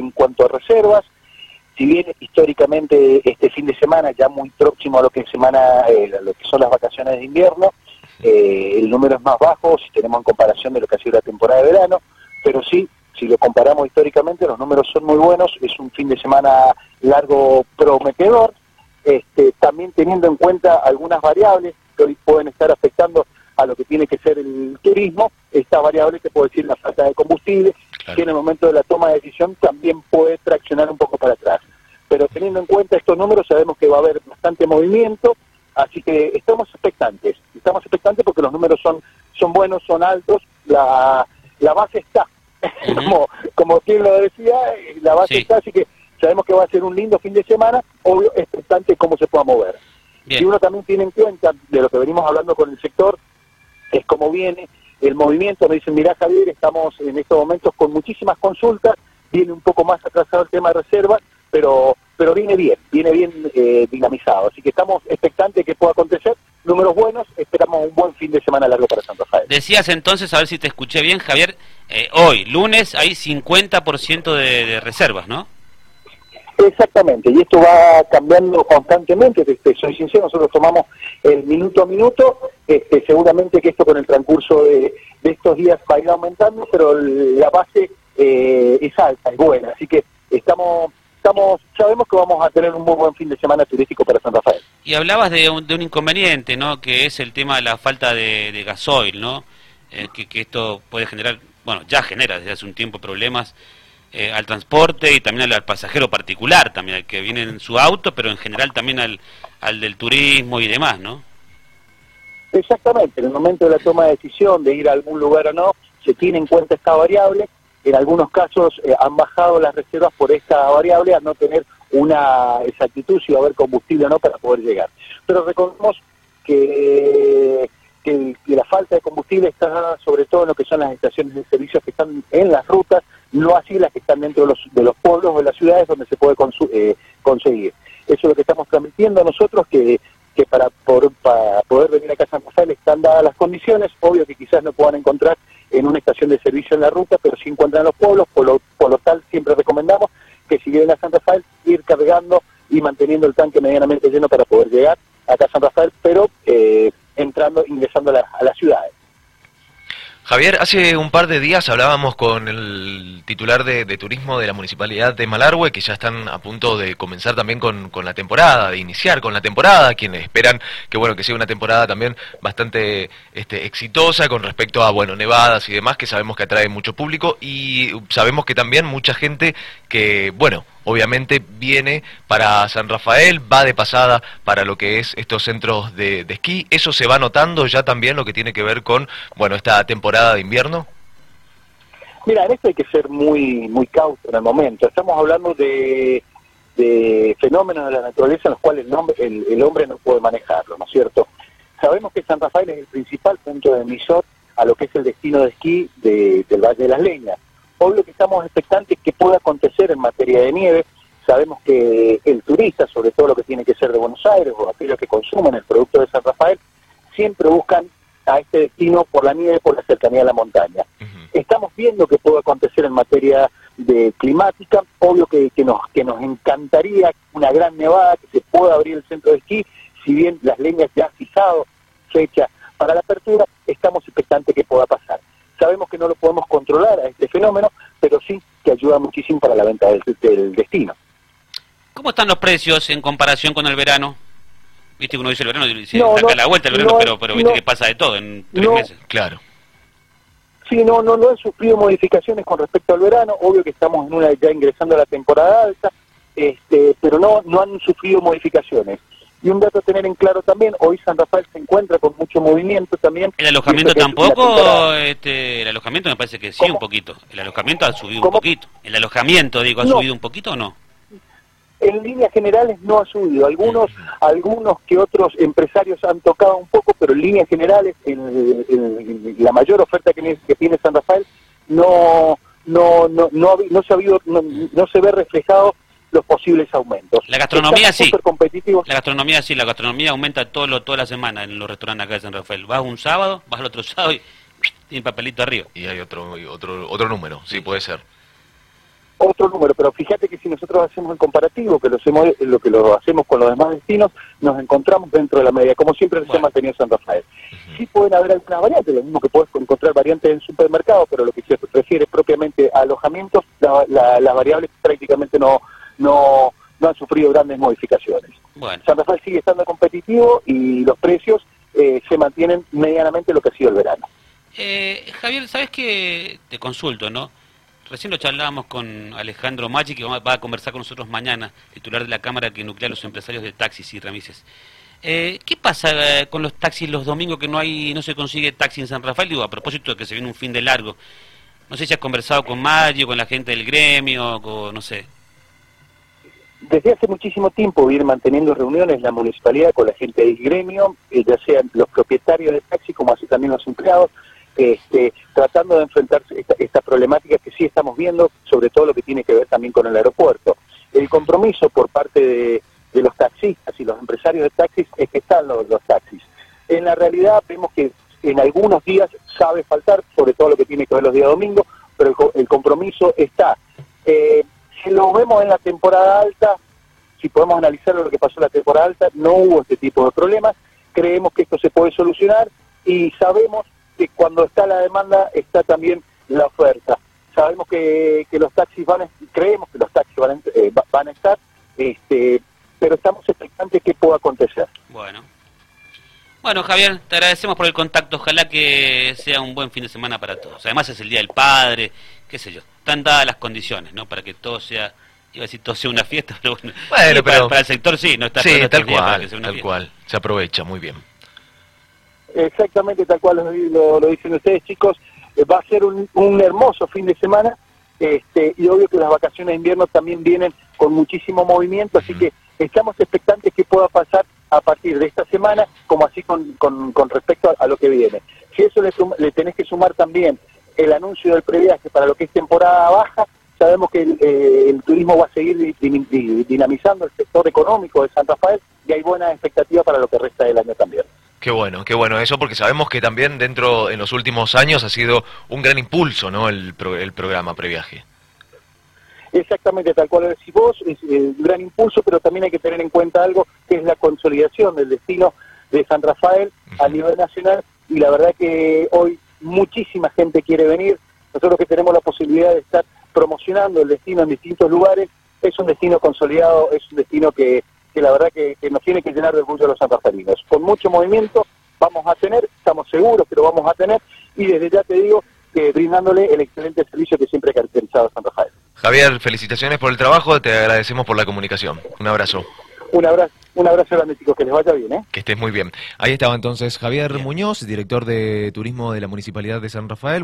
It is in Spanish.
en cuanto a reservas. Si bien históricamente este fin de semana, ya muy próximo a lo que semana, eh, lo que son las vacaciones de invierno, eh, el número es más bajo si tenemos en comparación de lo que ha sido la temporada de verano, pero sí, si lo comparamos históricamente, los números son muy buenos, es un fin de semana largo prometedor, este, también teniendo en cuenta algunas variables que hoy pueden estar afectando a lo que tiene que ser el turismo, esta variable que puede decir la falta de combustible, que en el momento de la toma de decisión también puede traccionar un poco para atrás. Pero teniendo en cuenta estos números sabemos que va a haber bastante movimiento, así que estamos expectantes, estamos expectantes porque los números son, son buenos, son altos, la, la base está, como, como quien lo decía, la base está, así que sabemos que va a ser un lindo fin de semana, obvio, expectante cómo se pueda mover. Y uno también tiene en cuenta, de lo que venimos hablando con el sector, es cómo viene el movimiento, nos dicen, mira Javier, estamos en estos momentos con muchísimas consultas, viene un poco más atrasado el tema de reservas, pero pero viene bien, viene bien eh, dinamizado. Así que estamos expectantes que pueda acontecer. Números buenos, esperamos un buen fin de semana largo para San Rafael. Decías entonces, a ver si te escuché bien, Javier, eh, hoy, lunes, hay 50% de, de reservas, ¿no? Exactamente, y esto va cambiando constantemente, soy sincero, nosotros tomamos el minuto a minuto, este, seguramente que esto con el transcurso de, estos días va a ir aumentando, pero la base eh, es alta, es buena, así que estamos, estamos, sabemos que vamos a tener un muy buen fin de semana turístico para San Rafael. Y hablabas de un, de un inconveniente, ¿no?, que es el tema de la falta de, gasoil, ¿no?, eh, que, que esto puede generar, bueno, ya genera desde hace un tiempo problemas eh, al transporte y también al, pasajero particular, también al que viene en su auto, pero en general también al, al del turismo y demás, ¿no? Exactamente, en el momento de la toma de decisión de ir a algún lugar o no, se tiene en cuenta esta variable. En algunos casos eh, han bajado las reservas por esta variable a no tener una exactitud si va a haber combustible o no para poder llegar. Pero recordemos que, que, que la falta de combustible está sobre todo en lo que son las estaciones de servicios que están en las rutas no así las que están dentro de los, de los pueblos o de las ciudades donde se puede eh, conseguir. Eso es lo que estamos transmitiendo nosotros, que, que para, para poder venir a a San Rafael están dadas las condiciones, obvio que quizás no puedan encontrar en una estación de servicio en la ruta, pero sí encuentran en los pueblos, por lo, por lo tal siempre recomendamos que si vienen a San Rafael, ir cargando y manteniendo el tanque medianamente lleno para poder llegar acá a San Rafael, pero eh, entrando, ingresando a, a las ciudades. Javier, hace un par de días hablábamos con el titular de, turismo de la Municipalidad de Malargüe, que ya están a punto de comenzar también con, la temporada, de iniciar con la temporada, quienes esperan que bueno que sea una temporada también bastante este, exitosa con respecto a bueno nevadas y demás, que sabemos que atrae mucho público y sabemos que también mucha gente que bueno obviamente viene para San Rafael, va de pasada para lo que es estos centros de, esquí. ¿Eso se va notando ya también lo que tiene que ver con, bueno, esta temporada de invierno? Mira, en esto hay que ser muy, muy cauto en el momento. Estamos hablando de, de fenómenos de la naturaleza en los cuales el, el, hombre no puede manejarlo, ¿no es cierto? Sabemos que San Rafael es el principal punto de emisor a lo que es el destino de esquí del Valle de las Leñas Obvio que estamos expectantes que pueda acontecer en materia de nieve. Sabemos que el turista, sobre todo lo que tiene que ser de Buenos Aires o aquellos que consumen el producto de San Rafael, siempre buscan a este destino por la nieve, por la cercanía a la montaña. Estamos viendo que puede acontecer en materia de climática, obvio que, que, nos, que nos encantaría una gran nevada, que se pueda abrir el centro de esquí, si bien las leñas ya han fijado fecha para la apertura, estamos expectantes que pueda pasar. Sabemos que no lo podemos controlar a este fenómeno, pero sí que ayuda muchísimo para la venta del, destino. ¿Cómo están los precios en comparación con el verano? Viste que uno dice el verano, dice, saca la vuelta el verano, pero, pero viste que pasa de todo en tres meses. Claro. Sí, no, no, no han sufrido modificaciones con respecto al verano. Obvio que estamos en una ya ingresando a la temporada alta, este, pero no, no han sufrido modificaciones. Y un dato a tener en claro también, hoy San Rafael se encuentra con mucho movimiento también. ¿El alojamiento tampoco? Este, el alojamiento me parece que sí un poquito. El alojamiento ha subido un poquito. ¿El alojamiento, digo, ha subido un poquito o no? En líneas generales no ha subido. Algunos, algunos que otros empresarios han tocado un poco, pero en líneas generales, en, la mayor oferta que, que tiene San Rafael, no, no, no, no, no se ha habido, no se ve reflejado los posibles aumentos. La gastronomía sí. La gastronomía sí, la gastronomía aumenta todo lo, toda la semana en los restaurantes acá de San Rafael. Vas un sábado, vas al otro sábado y tiene papelito arriba. Y hay otro otro otro número, sí, puede ser. Otro número, pero fíjate que si nosotros hacemos el comparativo, que lo hacemos, lo que lo hacemos con los demás destinos, nos encontramos dentro de la media, como siempre se ha mantenido San Rafael. Sí pueden haber algunas variantes, lo mismo que puedes encontrar variantes en supermercado, pero lo que se refiere propiamente a alojamientos, las variables prácticamente no, no, no han sufrido grandes modificaciones. San Rafael sigue estando competitivo y los precios eh, se mantienen medianamente lo que ha sido el verano. Eh, Javier, ¿sabes qué? Te consulto, ¿no? Recién lo charlábamos con Alejandro Machi, que va a conversar con nosotros mañana, titular de la Cámara que nuclea a los empresarios de taxis y remises. Eh, ¿Qué pasa eh, con los taxis los domingos que no hay no se consigue taxi en San Rafael? Digo, a propósito de que se viene un fin de largo. No sé si has conversado con Machi, con la gente del gremio, no sé. Desde hace muchísimo tiempo viene manteniendo reuniones la municipalidad con la gente del gremio, eh, ya sean los propietarios de taxi como así también los empleados, este, tratando de enfrentar esta, problemática que sí estamos viendo, sobre todo lo que tiene que ver también con el aeropuerto. El compromiso por parte de, los taxistas y los empresarios de taxis es que están los, taxis. En la realidad vemos que en algunos días sabe faltar, sobre todo lo que tiene que ver los días domingos, pero el, compromiso está. Eh, si lo vemos en la temporada alta, si podemos analizar lo que pasó en la temporada alta, no hubo este tipo de problemas, creemos que esto se puede solucionar y sabemos que cuando está la demanda está también la oferta. Sabemos que, los taxis van, a, creemos que los taxis van, a, eh, van a estar, este, pero estamos expectantes que pueda acontecer. Bueno. Bueno, Javier, te agradecemos por el contacto. Ojalá que sea un buen fin de semana para todos. Además es el Día del Padre, qué sé yo. Están dadas las condiciones, ¿no? Para que todo sea, iba a decir todo sea una fiesta, pero bueno. pero, para, el sector sí, no está sí, tal cual, tal cual. Se aprovecha, muy bien. Exactamente tal cual lo, dicen ustedes, chicos. Eh, va a ser un, hermoso fin de semana este, y obvio que las vacaciones de invierno también vienen con muchísimo movimiento, así que estamos expectantes que pueda pasar a partir de esta semana, como así con, con, respecto a, lo que viene. Si eso le, le tenés que sumar también el anuncio del previaje para lo que es temporada baja, sabemos que el, eh, el turismo va a seguir dinamizando el sector económico de San Rafael y hay buenas expectativas para lo que resta del año también. Qué bueno, qué bueno eso, porque sabemos que también dentro, en los últimos años, ha sido un gran impulso, ¿no? El, el programa Previaje. Exactamente, tal cual decís vos, es un gran impulso, pero también hay que tener en cuenta algo que es la consolidación del destino de San Rafael a nivel nacional y la verdad que hoy muchísima gente quiere venir. Nosotros que tenemos la posibilidad de estar promocionando el destino en distintos lugares, es un destino consolidado, es un destino que que la verdad que, nos tiene que llenar de orgullo a los santarferinos. Con mucho movimiento vamos a tener, estamos seguros que lo vamos a tener, y desde ya te digo que brindándole el excelente servicio que siempre ha caracterizado a San Rafael. Javier, felicitaciones por el trabajo, te agradecemos por la comunicación. Un abrazo. Un abrazo. Un abrazo grande, chicos, que les vaya bien, ¿eh? Que estés muy bien. Ahí estaba entonces Javier Muñoz, director de turismo de la Municipalidad de San Rafael.